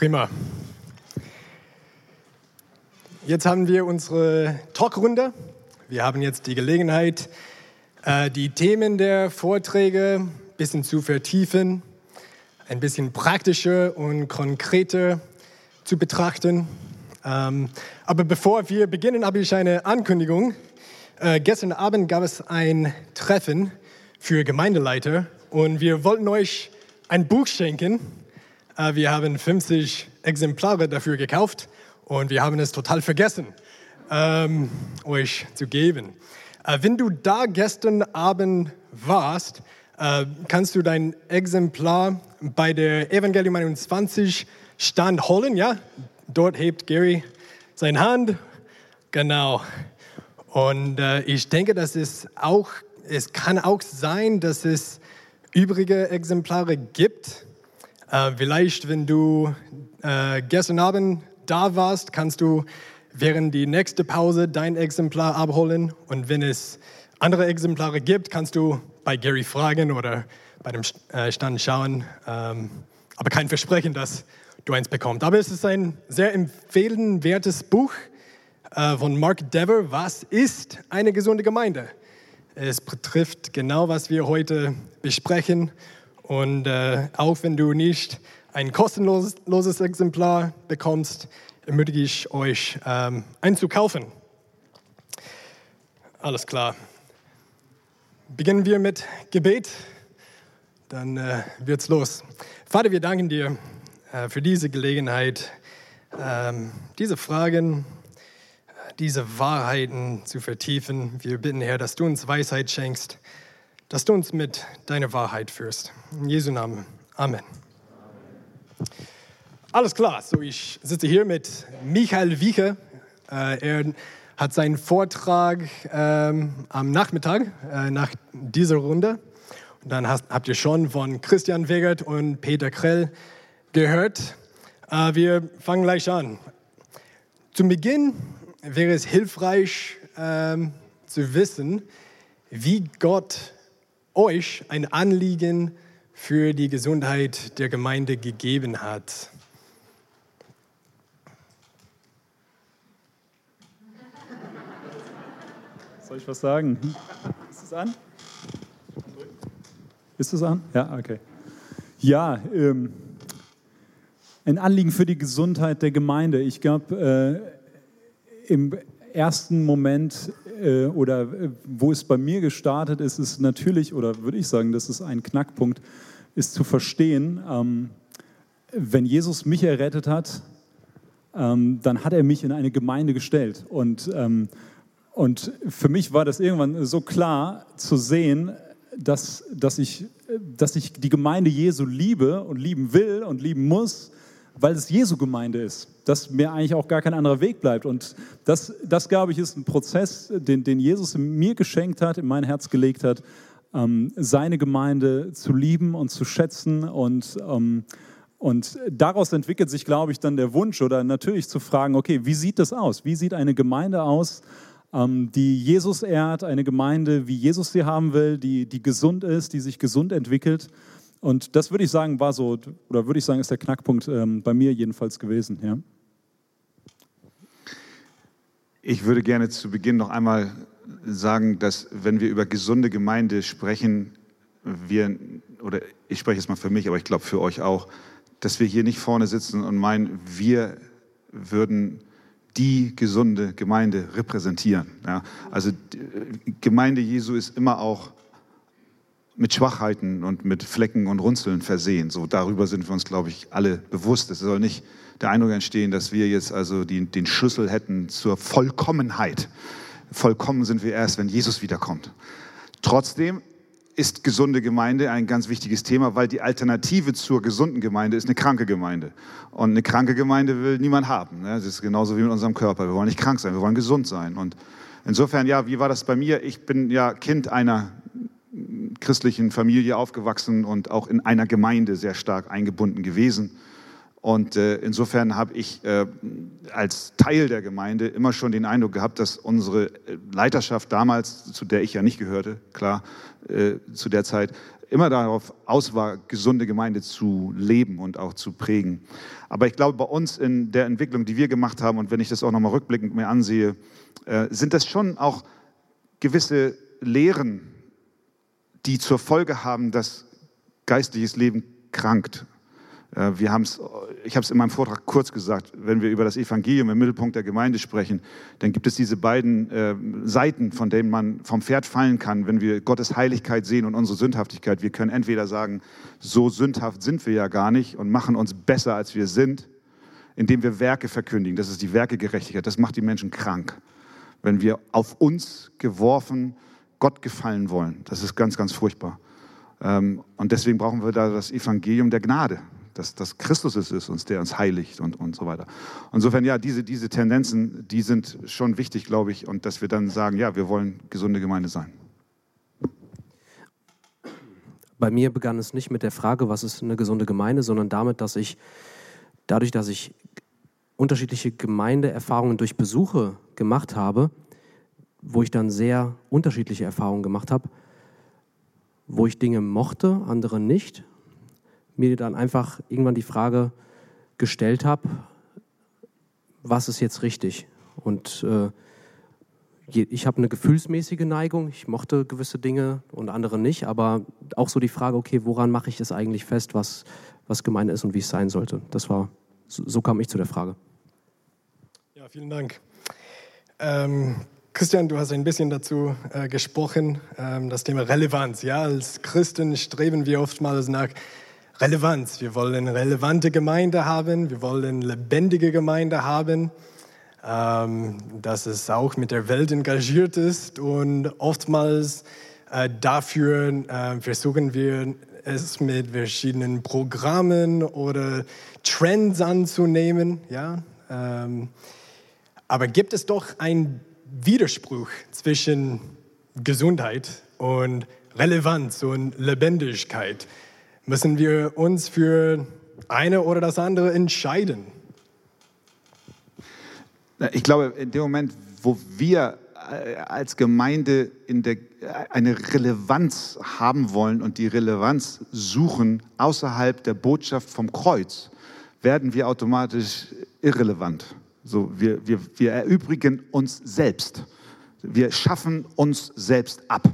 Prima. Jetzt haben wir unsere Talkrunde. Wir haben jetzt die Gelegenheit, äh, die Themen der Vorträge ein bisschen zu vertiefen, ein bisschen praktischer und konkreter zu betrachten. Ähm, aber bevor wir beginnen, habe ich eine Ankündigung. Äh, gestern Abend gab es ein Treffen für Gemeindeleiter und wir wollten euch ein Buch schenken. Äh, wir haben 50 Exemplare dafür gekauft und wir haben es total vergessen, ähm, euch zu geben. Äh, wenn du da gestern Abend warst, äh, kannst du dein Exemplar bei der Evangelium 21 Stand holen, ja? Dort hebt Gary seine Hand. Genau. Und äh, ich denke, dass es auch, es kann auch sein, dass es übrige Exemplare gibt. Äh, vielleicht, wenn du äh, gestern Abend da warst, kannst du während die nächste Pause dein Exemplar abholen. Und wenn es andere Exemplare gibt, kannst du bei Gary fragen oder bei dem äh, Stand schauen. Ähm, aber kein Versprechen, dass du eins bekommst. Aber es ist ein sehr empfehlenswertes Buch äh, von Mark Dever. Was ist eine gesunde Gemeinde? Es betrifft genau, was wir heute besprechen. Und äh, auch wenn du nicht ein kostenloses Exemplar bekommst, ermutige ich euch, ähm, einzukaufen. Alles klar. Beginnen wir mit Gebet, dann äh, wird's los. Vater, wir danken dir äh, für diese Gelegenheit, ähm, diese Fragen, diese Wahrheiten zu vertiefen. Wir bitten, Herr, dass du uns Weisheit schenkst, dass du uns mit deiner Wahrheit führst. In Jesu Namen. Amen. Alles klar, so ich sitze hier mit Michael Wieche. Äh, er hat seinen Vortrag ähm, am Nachmittag äh, nach dieser Runde. Und dann habt ihr schon von Christian Wegert und Peter Krell gehört. Äh, wir fangen gleich an. Zum Beginn wäre es hilfreich ähm, zu wissen, wie Gott euch ein Anliegen für die Gesundheit der Gemeinde gegeben hat. Soll ich was sagen? Ist es an? Ist es an? Ja, okay. Ja, ähm, ein Anliegen für die Gesundheit der Gemeinde. Ich glaube, äh, im ersten Moment äh, oder äh, wo es bei mir gestartet ist, ist natürlich, oder würde ich sagen, das ist ein Knackpunkt, ist zu verstehen, ähm, wenn Jesus mich errettet hat, ähm, dann hat er mich in eine Gemeinde gestellt. Und ähm, und für mich war das irgendwann so klar zu sehen, dass, dass, ich, dass ich die Gemeinde Jesu liebe und lieben will und lieben muss, weil es Jesu Gemeinde ist, dass mir eigentlich auch gar kein anderer Weg bleibt. Und das, das glaube ich, ist ein Prozess, den, den Jesus mir geschenkt hat, in mein Herz gelegt hat, ähm, seine Gemeinde zu lieben und zu schätzen. Und, ähm, und daraus entwickelt sich, glaube ich, dann der Wunsch oder natürlich zu fragen, okay, wie sieht das aus? Wie sieht eine Gemeinde aus? Ähm, die Jesus ehrt, eine Gemeinde, wie Jesus sie haben will, die, die gesund ist, die sich gesund entwickelt. Und das würde ich sagen, war so, oder würde ich sagen, ist der Knackpunkt ähm, bei mir jedenfalls gewesen. Ja. Ich würde gerne zu Beginn noch einmal sagen, dass wenn wir über gesunde Gemeinde sprechen, wir, oder ich spreche jetzt mal für mich, aber ich glaube für euch auch, dass wir hier nicht vorne sitzen und meinen, wir würden die gesunde Gemeinde repräsentieren. Ja, also Gemeinde Jesu ist immer auch mit Schwachheiten und mit Flecken und Runzeln versehen. So darüber sind wir uns, glaube ich, alle bewusst. Es soll nicht der Eindruck entstehen, dass wir jetzt also die, den Schlüssel hätten zur Vollkommenheit. Vollkommen sind wir erst, wenn Jesus wiederkommt. Trotzdem ist gesunde Gemeinde ein ganz wichtiges Thema, weil die Alternative zur gesunden Gemeinde ist eine kranke Gemeinde. Und eine kranke Gemeinde will niemand haben. Ne? Das ist genauso wie mit unserem Körper. Wir wollen nicht krank sein, wir wollen gesund sein. Und insofern, ja, wie war das bei mir? Ich bin ja Kind einer christlichen Familie aufgewachsen und auch in einer Gemeinde sehr stark eingebunden gewesen. Und äh, insofern habe ich äh, als Teil der Gemeinde immer schon den Eindruck gehabt, dass unsere Leiterschaft damals, zu der ich ja nicht gehörte, klar, äh, zu der Zeit, immer darauf aus war, gesunde Gemeinde zu leben und auch zu prägen. Aber ich glaube, bei uns in der Entwicklung, die wir gemacht haben, und wenn ich das auch nochmal rückblickend mir ansehe, äh, sind das schon auch gewisse Lehren, die zur Folge haben, dass geistliches Leben krankt. Äh, wir haben's, ich habe es in meinem Vortrag kurz gesagt, wenn wir über das Evangelium im Mittelpunkt der Gemeinde sprechen, dann gibt es diese beiden äh, Seiten, von denen man vom Pferd fallen kann, wenn wir Gottes Heiligkeit sehen und unsere Sündhaftigkeit. Wir können entweder sagen, so sündhaft sind wir ja gar nicht und machen uns besser, als wir sind, indem wir Werke verkündigen. Das ist die Werkegerechtigkeit. Das macht die Menschen krank. Wenn wir auf uns geworfen Gott gefallen wollen, das ist ganz, ganz furchtbar. Ähm, und deswegen brauchen wir da das Evangelium der Gnade dass, dass Christus es ist, uns, der uns heiligt und, und so weiter. Insofern, ja, diese, diese Tendenzen, die sind schon wichtig, glaube ich, und dass wir dann sagen, ja, wir wollen gesunde Gemeinde sein. Bei mir begann es nicht mit der Frage, was ist eine gesunde Gemeinde, sondern damit, dass ich, dadurch, dass ich unterschiedliche Gemeindeerfahrungen durch Besuche gemacht habe, wo ich dann sehr unterschiedliche Erfahrungen gemacht habe, wo ich Dinge mochte, andere nicht, mir dann einfach irgendwann die Frage gestellt habe, was ist jetzt richtig? Und äh, ich habe eine gefühlsmäßige Neigung, ich mochte gewisse Dinge und andere nicht, aber auch so die Frage, okay, woran mache ich es eigentlich fest, was, was Gemeinde ist und wie es sein sollte? Das war, so, so kam ich zu der Frage. Ja, vielen Dank. Ähm, Christian, du hast ein bisschen dazu äh, gesprochen, ähm, das Thema Relevanz. Ja, als Christen streben wir oftmals nach Relevanz. Wir wollen relevante Gemeinde haben, wir wollen lebendige Gemeinde haben, ähm, dass es auch mit der Welt engagiert ist und oftmals äh, dafür äh, versuchen wir es mit verschiedenen Programmen oder Trends anzunehmen. Ja? Ähm, aber gibt es doch einen Widerspruch zwischen Gesundheit und Relevanz und Lebendigkeit? müssen wir uns für eine oder das andere entscheiden. Ich glaube, in dem Moment, wo wir äh, als Gemeinde in der, eine Relevanz haben wollen und die Relevanz suchen außerhalb der Botschaft vom Kreuz, werden wir automatisch irrelevant. So, wir, wir, wir erübrigen uns selbst. Wir schaffen uns selbst ab.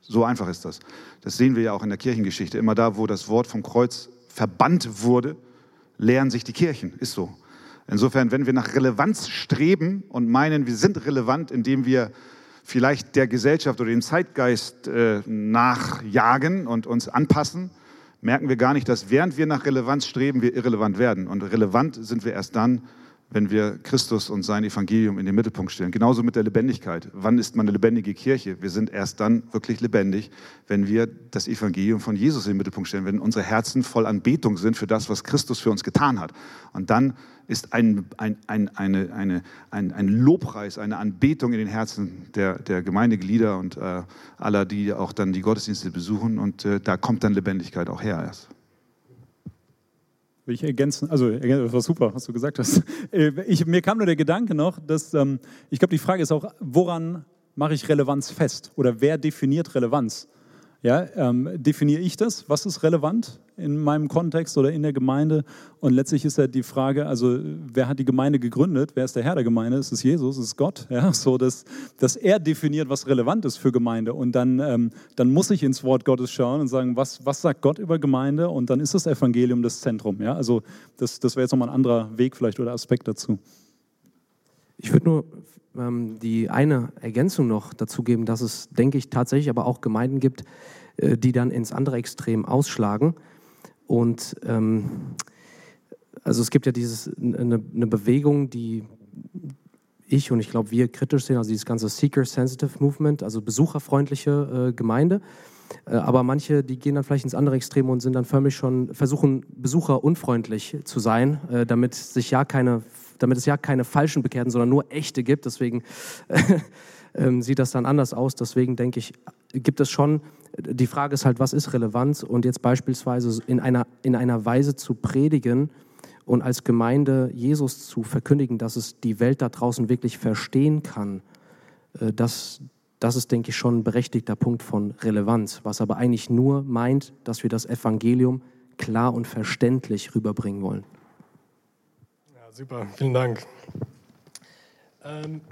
So einfach ist das. Das sehen wir ja auch in der Kirchengeschichte. Immer da, wo das Wort vom Kreuz verbannt wurde, leeren sich die Kirchen. Ist so. Insofern, wenn wir nach Relevanz streben und meinen, wir sind relevant, indem wir vielleicht der Gesellschaft oder dem Zeitgeist äh, nachjagen und uns anpassen, merken wir gar nicht, dass während wir nach Relevanz streben, wir irrelevant werden. Und relevant sind wir erst dann, wenn wir Christus und sein Evangelium in den Mittelpunkt stellen. Genauso mit der Lebendigkeit. Wann ist man eine lebendige Kirche? Wir sind erst dann wirklich lebendig, wenn wir das Evangelium von Jesus in den Mittelpunkt stellen, wenn unsere Herzen voll Anbetung sind für das, was Christus für uns getan hat. Und dann ist ein, ein, ein, eine, eine, ein, ein Lobpreis, eine Anbetung in den Herzen der, der Gemeindeglieder und äh, aller, die auch dann die Gottesdienste besuchen. Und äh, da kommt dann Lebendigkeit auch her erst. Will ich ergänzen? Also, das war super, was du gesagt hast. Äh, ich, mir kam nur der Gedanke noch, dass ähm, ich glaube, die Frage ist auch, woran mache ich Relevanz fest? Oder wer definiert Relevanz? Ja, ähm, definiere ich das? Was ist relevant in meinem Kontext oder in der Gemeinde? Und letztlich ist ja die Frage, also wer hat die Gemeinde gegründet? Wer ist der Herr der Gemeinde? Ist es Jesus? Ist es Gott? Ja, so dass, dass er definiert, was relevant ist für Gemeinde. Und dann, ähm, dann muss ich ins Wort Gottes schauen und sagen, was, was sagt Gott über Gemeinde? Und dann ist das Evangelium das Zentrum. Ja, also das, das wäre jetzt nochmal ein anderer Weg vielleicht oder Aspekt dazu. Ich würde nur ähm, die eine Ergänzung noch dazu geben, dass es, denke ich, tatsächlich aber auch Gemeinden gibt, äh, die dann ins andere Extrem ausschlagen. Und ähm, also es gibt ja dieses, eine, eine Bewegung, die ich und ich glaube wir kritisch sehen, also dieses ganze Seeker-Sensitive Movement, also besucherfreundliche äh, Gemeinde. Äh, aber manche, die gehen dann vielleicht ins andere Extrem und sind dann förmlich schon, versuchen besucherunfreundlich zu sein, äh, damit sich ja keine damit es ja keine falschen Bekehrten, sondern nur echte gibt. Deswegen äh, sieht das dann anders aus. Deswegen denke ich, gibt es schon, die Frage ist halt, was ist Relevanz? Und jetzt beispielsweise in einer, in einer Weise zu predigen und als Gemeinde Jesus zu verkündigen, dass es die Welt da draußen wirklich verstehen kann, äh, das, das ist, denke ich, schon ein berechtigter Punkt von Relevanz, was aber eigentlich nur meint, dass wir das Evangelium klar und verständlich rüberbringen wollen. Super, vielen Dank. Ähm,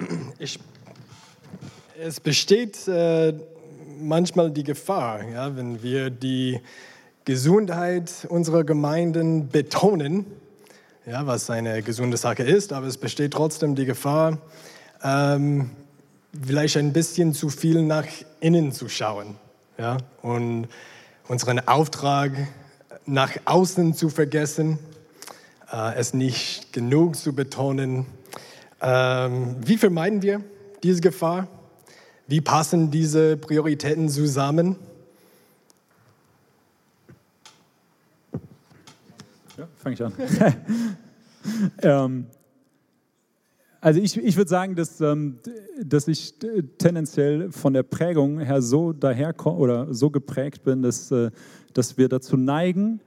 ich, es besteht äh, manchmal die Gefahr, ja, wenn wir die Gesundheit unserer Gemeinden betonen, ja, was eine gesunde Sache ist, aber es besteht trotzdem die Gefahr, ähm, vielleicht ein bisschen zu viel nach innen zu schauen ja, und unseren Auftrag nach außen zu vergessen, äh, es nicht genug zu betonen. Ähm, wie vermeiden wir diese Gefahr? Wie passen diese Prioritäten zusammen? Ja, fange ich an. ähm, also ich, ich würde sagen, dass, ähm, dass ich tendenziell von der Prägung her so daher oder so geprägt bin, dass, äh, dass wir dazu neigen,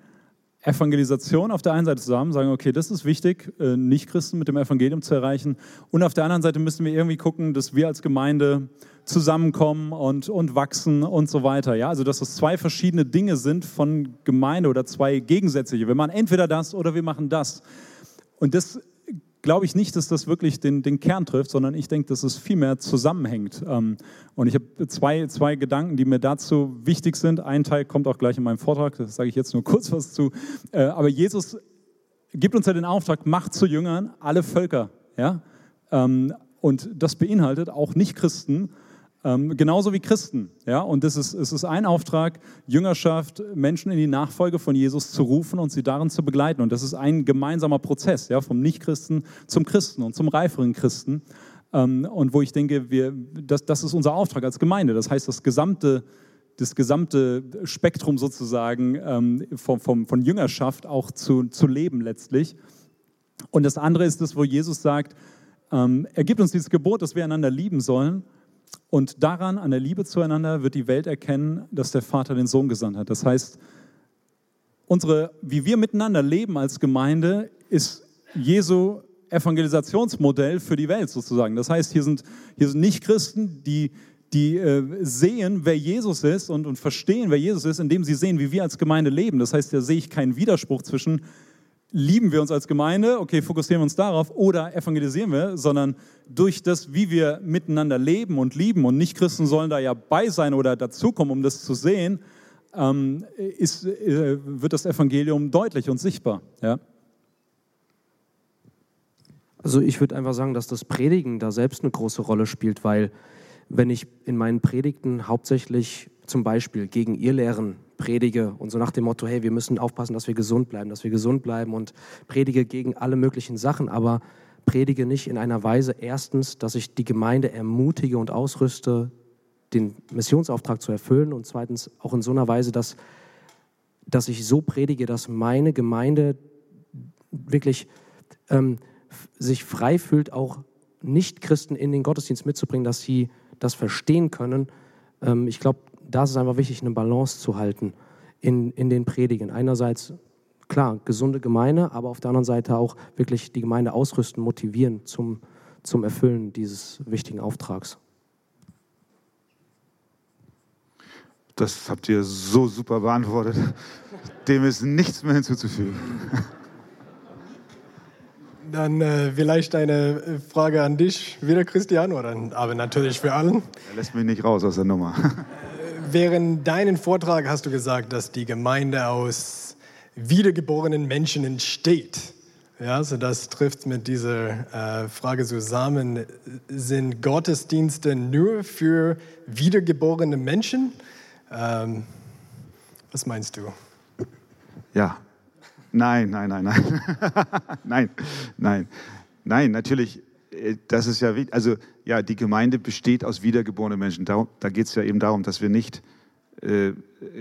Evangelisation auf der einen Seite zusammen, sagen, okay, das ist wichtig, äh, Nicht-Christen mit dem Evangelium zu erreichen. Und auf der anderen Seite müssen wir irgendwie gucken, dass wir als Gemeinde zusammenkommen und, und wachsen und so weiter. Ja, also dass das zwei verschiedene Dinge sind von Gemeinde oder zwei gegensätzliche. Wir machen entweder das oder wir machen das. Und das glaube ich nicht, dass das wirklich den, den Kern trifft, sondern ich denke, dass es viel mehr zusammenhängt. Ähm, und ich habe zwei, zwei Gedanken, die mir dazu wichtig sind. Ein Teil kommt auch gleich in meinem Vortrag, das sage ich jetzt nur kurz was zu. Äh, aber Jesus gibt uns ja den Auftrag, macht zu Jüngern alle Völker. Ja? Ähm, und das beinhaltet auch Nicht-Christen, ähm, genauso wie Christen. Ja? Und das ist, es ist ein Auftrag, Jüngerschaft, Menschen in die Nachfolge von Jesus zu rufen und sie darin zu begleiten. Und das ist ein gemeinsamer Prozess, ja? vom Nichtchristen zum Christen und zum reiferen Christen. Ähm, und wo ich denke, wir, das, das ist unser Auftrag als Gemeinde. Das heißt, das gesamte, das gesamte Spektrum sozusagen ähm, vom, vom, von Jüngerschaft auch zu, zu leben letztlich. Und das andere ist das, wo Jesus sagt, ähm, er gibt uns dieses Gebot, dass wir einander lieben sollen. Und daran, an der Liebe zueinander, wird die Welt erkennen, dass der Vater den Sohn gesandt hat. Das heißt, unsere, wie wir miteinander leben als Gemeinde, ist Jesu Evangelisationsmodell für die Welt sozusagen. Das heißt, hier sind, hier sind nicht Christen, die, die äh, sehen, wer Jesus ist und, und verstehen, wer Jesus ist, indem sie sehen, wie wir als Gemeinde leben. Das heißt, da sehe ich keinen Widerspruch zwischen lieben wir uns als Gemeinde, okay, fokussieren wir uns darauf, oder evangelisieren wir, sondern durch das, wie wir miteinander leben und lieben, und Nicht-Christen sollen da ja bei sein oder dazukommen, um das zu sehen, ähm, ist, äh, wird das Evangelium deutlich und sichtbar. Ja? Also ich würde einfach sagen, dass das Predigen da selbst eine große Rolle spielt, weil wenn ich in meinen Predigten hauptsächlich zum Beispiel gegen ihr Lehren predige und so nach dem Motto, hey, wir müssen aufpassen, dass wir gesund bleiben, dass wir gesund bleiben und predige gegen alle möglichen Sachen, aber predige nicht in einer Weise erstens, dass ich die Gemeinde ermutige und ausrüste, den Missionsauftrag zu erfüllen und zweitens auch in so einer Weise, dass, dass ich so predige, dass meine Gemeinde wirklich ähm, sich frei fühlt, auch Nicht-Christen in den Gottesdienst mitzubringen, dass sie das verstehen können. Ähm, ich glaube, da ist es einfach wichtig, eine Balance zu halten in, in den Predigen. Einerseits, klar, gesunde Gemeinde, aber auf der anderen Seite auch wirklich die Gemeinde ausrüsten, motivieren zum, zum Erfüllen dieses wichtigen Auftrags. Das habt ihr so super beantwortet. Dem ist nichts mehr hinzuzufügen. Dann äh, vielleicht eine äh, Frage an dich, wieder Christian, oder, aber natürlich für allen. Er lässt mich nicht raus aus der Nummer. Während deinen Vortrag hast du gesagt, dass die Gemeinde aus wiedergeborenen Menschen entsteht. Ja, also das trifft mit dieser äh, Frage zusammen. Sind Gottesdienste nur für wiedergeborene Menschen? Ähm, was meinst du? Ja, nein, nein, nein, nein, nein, nein, nein, natürlich das ist ja wichtig. Also ja, die Gemeinde besteht aus wiedergeborenen Menschen. Da, da geht es ja eben darum, dass wir nicht äh,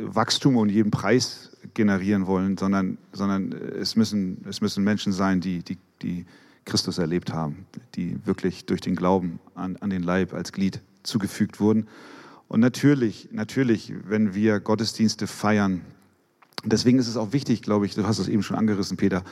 Wachstum um jeden Preis generieren wollen, sondern, sondern es, müssen, es müssen Menschen sein, die, die, die Christus erlebt haben, die wirklich durch den Glauben an, an den Leib als Glied zugefügt wurden. Und natürlich, natürlich, wenn wir Gottesdienste feiern, deswegen ist es auch wichtig, glaube ich, du hast es eben schon angerissen, Peter,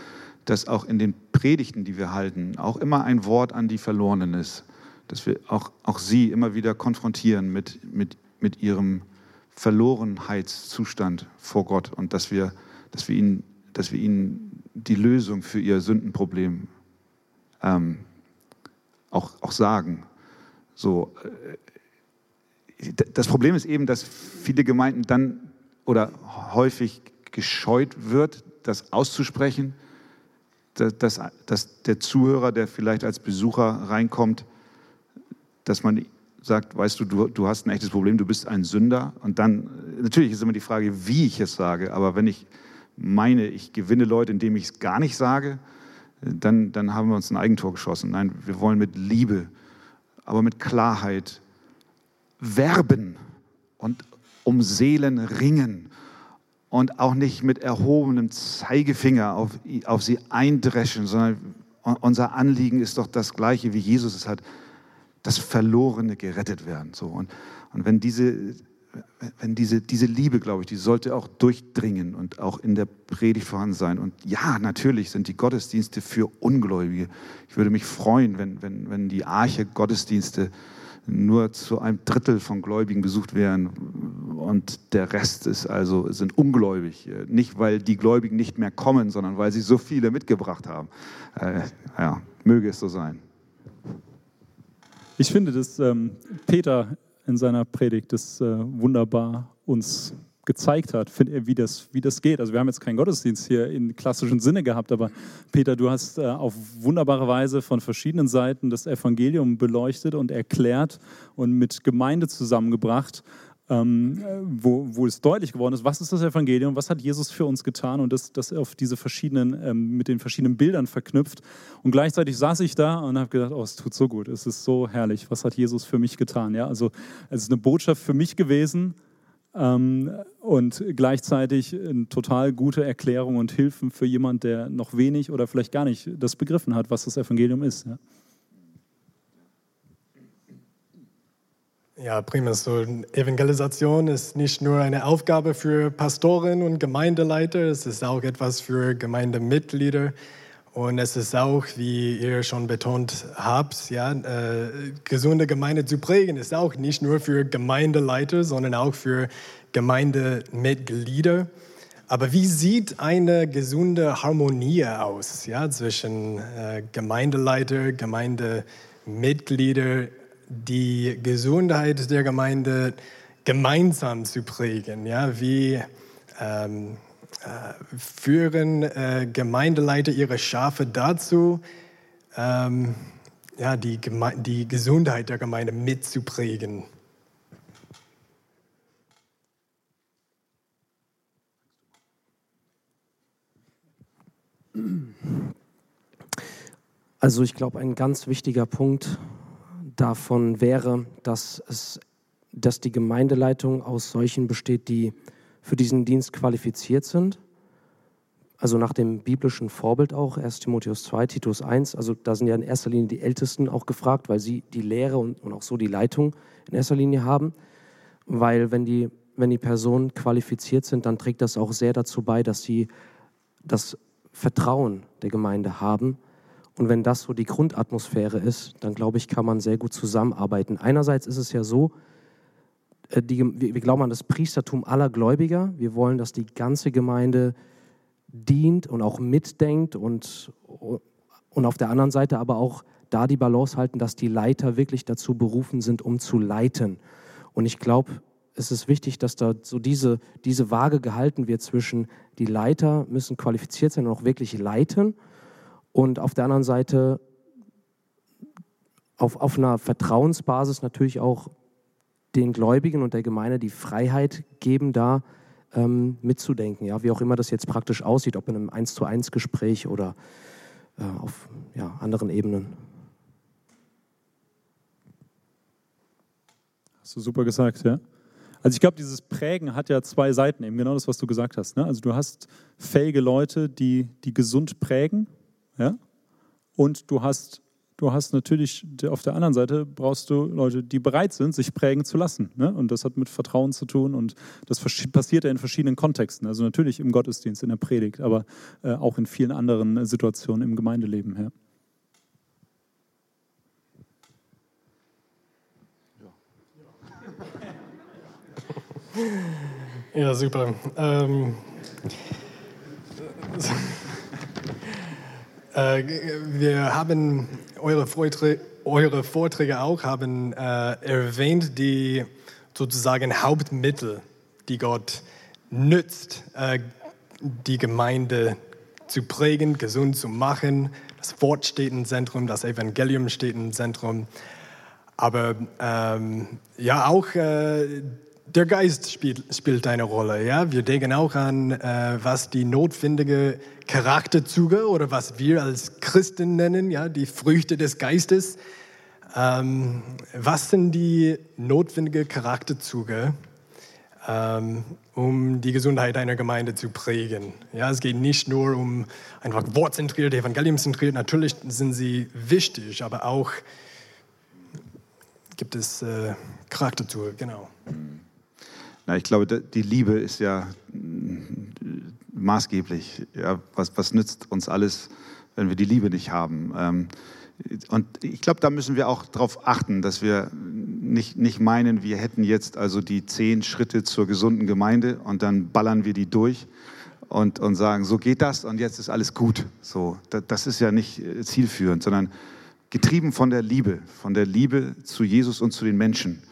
dass auch in den Predigten, die wir halten, auch immer ein Wort an die Verlorenen ist. dass wir auch, auch sie immer wieder konfrontieren mit, mit, mit ihrem Verlorenheitszustand vor Gott und dass wir, dass wir, ihnen, dass wir ihnen die Lösung für ihr Sündenproblem ähm, auch, auch sagen. So, äh, das Problem ist eben, dass viele Gemeinden dann oder häufig gescheut wird, das auszusprechen, dass, dass der Zuhörer, der vielleicht als Besucher reinkommt, dass man sagt, weißt du, du, du hast ein echtes Problem, du bist ein Sünder. Und dann, natürlich ist immer die Frage, wie ich es sage, aber wenn ich meine, ich gewinne Leute, indem ich es gar nicht sage, dann, dann haben wir uns ein Eigentor geschossen. Nein, wir wollen mit Liebe, aber mit Klarheit werben und um Seelen ringen und auch nicht mit erhobenem Zeigefinger auf, auf sie eindreschen, sondern unser Anliegen ist doch das gleiche, wie Jesus es hat, dass Verlorene gerettet werden. So. Und, und wenn diese, wenn diese, diese Liebe, glaube ich, die sollte auch durchdringen und auch in der Predigt vorhanden sein. Und ja, natürlich sind die Gottesdienste für Ungläubige. Ich würde mich freuen, wenn, wenn, wenn die Arche Gottesdienste nur zu einem Drittel von Gläubigen besucht werden und der Rest ist also, sind ungläubig. Nicht, weil die Gläubigen nicht mehr kommen, sondern weil sie so viele mitgebracht haben. Äh, ja, möge es so sein. Ich finde, dass ähm, Peter in seiner Predigt das äh, wunderbar uns gezeigt hat, wie das, wie das geht. Also wir haben jetzt keinen Gottesdienst hier in klassischen Sinne gehabt, aber Peter, du hast äh, auf wunderbare Weise von verschiedenen Seiten das Evangelium beleuchtet und erklärt und mit Gemeinde zusammengebracht ähm, wo, wo es deutlich geworden ist, was ist das Evangelium, was hat Jesus für uns getan und das, das auf diese verschiedenen, ähm, mit den verschiedenen Bildern verknüpft. Und gleichzeitig saß ich da und habe gedacht, oh, es tut so gut, es ist so herrlich, was hat Jesus für mich getan. Ja, also es ist eine Botschaft für mich gewesen, und gleichzeitig eine total gute Erklärung und Hilfen für jemand, der noch wenig oder vielleicht gar nicht das begriffen hat, was das Evangelium ist. Ja. Ja, prima. So, Evangelisation ist nicht nur eine Aufgabe für Pastoren und Gemeindeleiter, es ist auch etwas für Gemeindemitglieder. Und es ist auch, wie ihr schon betont habt, ja, äh, gesunde Gemeinde zu prägen, ist auch nicht nur für Gemeindeleiter, sondern auch für Gemeindemitglieder. Aber wie sieht eine gesunde Harmonie aus ja, zwischen äh, Gemeindeleiter, Gemeindemitglieder, die Gesundheit der Gemeinde gemeinsam zu prägen. Ja, wie ähm, äh, führen äh, Gemeindeleiter ihre Schafe dazu, ähm, ja, die, die Gesundheit der Gemeinde mitzuprägen. Also ich glaube, ein ganz wichtiger Punkt davon wäre, dass, es, dass die Gemeindeleitung aus solchen besteht, die für diesen Dienst qualifiziert sind. Also nach dem biblischen Vorbild auch, 1 Timotheus 2, Titus 1. Also da sind ja in erster Linie die Ältesten auch gefragt, weil sie die Lehre und, und auch so die Leitung in erster Linie haben. Weil wenn die, wenn die Personen qualifiziert sind, dann trägt das auch sehr dazu bei, dass sie das Vertrauen der Gemeinde haben und wenn das so die Grundatmosphäre ist, dann glaube ich, kann man sehr gut zusammenarbeiten. Einerseits ist es ja so, die, wir glauben an das Priestertum aller Gläubiger. Wir wollen, dass die ganze Gemeinde dient und auch mitdenkt und, und auf der anderen Seite aber auch da die Balance halten, dass die Leiter wirklich dazu berufen sind, um zu leiten. Und ich glaube, es ist wichtig, dass da so diese, diese Waage gehalten wird zwischen die Leiter müssen qualifiziert sein und auch wirklich leiten und auf der anderen Seite auf, auf einer Vertrauensbasis natürlich auch den Gläubigen und der Gemeinde die Freiheit geben, da ähm, mitzudenken, ja, wie auch immer das jetzt praktisch aussieht, ob in einem 1 zu 1 Gespräch oder äh, auf ja, anderen Ebenen. Hast du super gesagt, ja. Also ich glaube, dieses Prägen hat ja zwei Seiten, eben genau das, was du gesagt hast. Ne? Also du hast fähige Leute, die, die gesund prägen ja? Und du hast, du hast natürlich auf der anderen Seite brauchst du Leute, die bereit sind, sich prägen zu lassen. Ne? Und das hat mit Vertrauen zu tun und das passiert ja in verschiedenen Kontexten. Also natürlich im Gottesdienst, in der Predigt, aber äh, auch in vielen anderen äh, Situationen im Gemeindeleben. Ja. Ja, super. Ähm, äh, wir haben eure Vorträge, eure Vorträge auch haben äh, erwähnt die sozusagen Hauptmittel, die Gott nützt, äh, die Gemeinde zu prägen, gesund zu machen. Das Wort steht im Zentrum, das Evangelium steht im Zentrum. Aber ähm, ja, auch äh, der Geist spielt, spielt eine Rolle. Ja? Wir denken auch an, äh, was die notwendige Charakterzüge oder was wir als Christen nennen, ja, die Früchte des Geistes. Ähm, was sind die notwendigen Charakterzüge, ähm, um die Gesundheit einer Gemeinde zu prägen? Ja, es geht nicht nur um einfach wortzentriert, evangeliumzentriert. Natürlich sind sie wichtig, aber auch gibt es äh, Charakterzüge, genau. Na, ich glaube, die Liebe ist ja mm, maßgeblich. Ja, was, was nützt uns alles, wenn wir die Liebe nicht haben? Ähm, und ich glaube, da müssen wir auch darauf achten, dass wir nicht, nicht meinen, wir hätten jetzt also die zehn Schritte zur gesunden Gemeinde und dann ballern wir die durch und, und sagen, so geht das und jetzt ist alles gut. So, das ist ja nicht äh, zielführend, sondern getrieben von der Liebe, von der Liebe zu Jesus und zu den Menschen.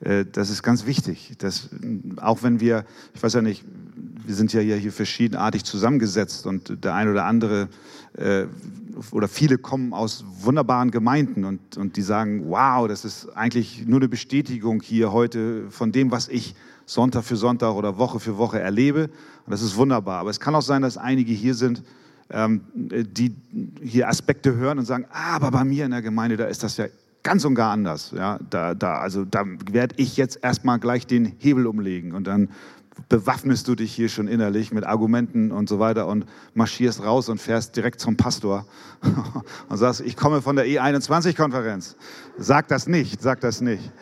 Äh, das ist ganz wichtig. Dass, auch wenn wir, ich weiß ja nicht, wir sind ja hier verschiedenartig zusammengesetzt und der eine oder andere äh, oder viele kommen aus wunderbaren Gemeinden und, und die sagen, wow, das ist eigentlich nur eine Bestätigung hier heute von dem, was ich Sonntag für Sonntag oder Woche für Woche erlebe. Und das ist wunderbar. Aber es kann auch sein, dass einige hier sind, ähm, die hier Aspekte hören und sagen, ah, aber bei mir in der Gemeinde, da ist das ja ganz und gar anders. Ja, da, da, also da werde ich jetzt erstmal gleich den Hebel umlegen und dann bewaffnest du dich hier schon innerlich mit Argumenten und so weiter und marschierst raus und fährst direkt zum Pastor und sagst, ich komme von der E21-Konferenz. Sag das nicht, sag das nicht.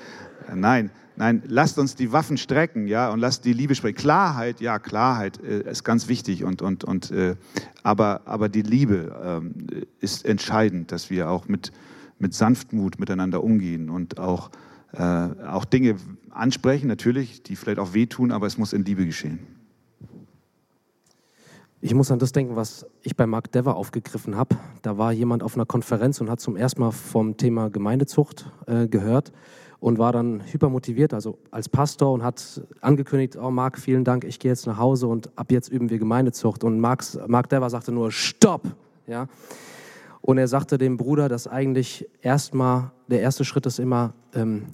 Nein, Nein, lasst uns die Waffen strecken, ja, und lasst die Liebe sprechen. Klarheit, ja, Klarheit äh, ist ganz wichtig, und, und, und, äh, aber, aber die Liebe äh, ist entscheidend, dass wir auch mit, mit Sanftmut miteinander umgehen und auch, äh, auch Dinge ansprechen, natürlich, die vielleicht auch wehtun, aber es muss in Liebe geschehen. Ich muss an das denken, was ich bei Mark Dever aufgegriffen habe. Da war jemand auf einer Konferenz und hat zum ersten Mal vom Thema Gemeindezucht äh, gehört und war dann hypermotiviert, also als Pastor und hat angekündigt, oh Marc, vielen Dank, ich gehe jetzt nach Hause und ab jetzt üben wir Gemeindezucht. Und Marx, Mark Dever sagte nur, stopp! Ja? Und er sagte dem Bruder, dass eigentlich erstmal, der erste Schritt ist immer, ähm,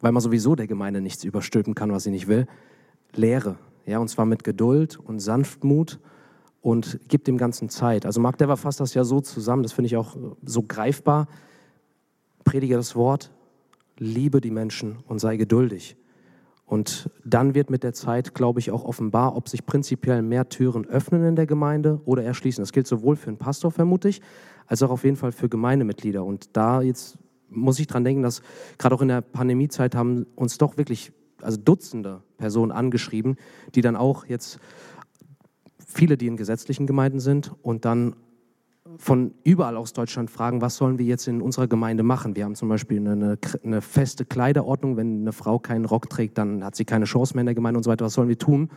weil man sowieso der Gemeinde nichts überstülpen kann, was sie nicht will, Lehre. Ja, und zwar mit Geduld und Sanftmut und gibt dem Ganzen Zeit. Also Mark Dever fasst das ja so zusammen, das finde ich auch so greifbar. Predige das Wort, liebe die Menschen und sei geduldig. Und dann wird mit der Zeit, glaube ich, auch offenbar, ob sich prinzipiell mehr Türen öffnen in der Gemeinde oder erschließen. Das gilt sowohl für einen Pastor, vermute ich, als auch auf jeden Fall für Gemeindemitglieder. Und da jetzt muss ich dran denken, dass gerade auch in der Pandemiezeit haben uns doch wirklich also Dutzende Personen angeschrieben, die dann auch jetzt viele, die in gesetzlichen Gemeinden sind und dann von überall aus Deutschland fragen, was sollen wir jetzt in unserer Gemeinde machen. Wir haben zum Beispiel eine, eine, feste Kleiderordnung. Wenn eine Frau keinen Rock trägt, dann hat sie keine Chance mehr in der Gemeinde und so weiter. Was sollen wir tun?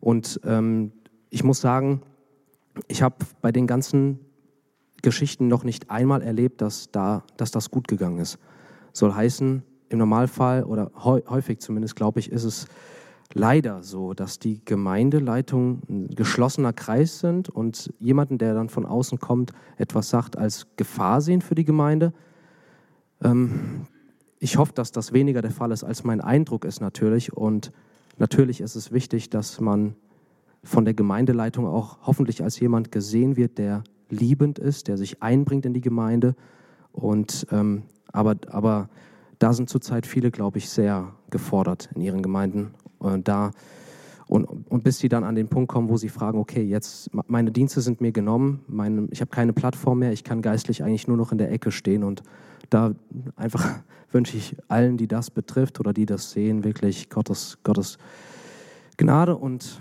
Und ähm, ich muss sagen, ich habe bei den ganzen Geschichten noch nicht einmal erlebt, dass, da, dass das gut gegangen ist. Soll heißen, im Normalfall oder häufig zumindest, glaube ich, ist es leider so, dass die Gemeindeleitung ein geschlossener Kreis sind und jemanden, der dann von außen kommt, etwas sagt, als Gefahr sehen für die Gemeinde. Ähm, ich hoffe, dass das weniger der Fall ist, als mein Eindruck ist natürlich. Und natürlich ist es wichtig, dass man von der Gemeindeleitung auch hoffentlich als jemand gesehen wird, der liebend ist, der sich einbringt in die Gemeinde. Und, ähm, aber, aber da sind zurzeit viele, glaube ich, sehr gefordert in ihren Gemeinden. Und, da, und, und bis sie dann an den Punkt kommen, wo sie fragen, okay, jetzt meine Dienste sind mir genommen, meine, ich habe keine Plattform mehr, ich kann geistlich eigentlich nur noch in der Ecke stehen. Und da einfach wünsche ich allen, die das betrifft oder die das sehen, wirklich Gottes, Gottes Gnade und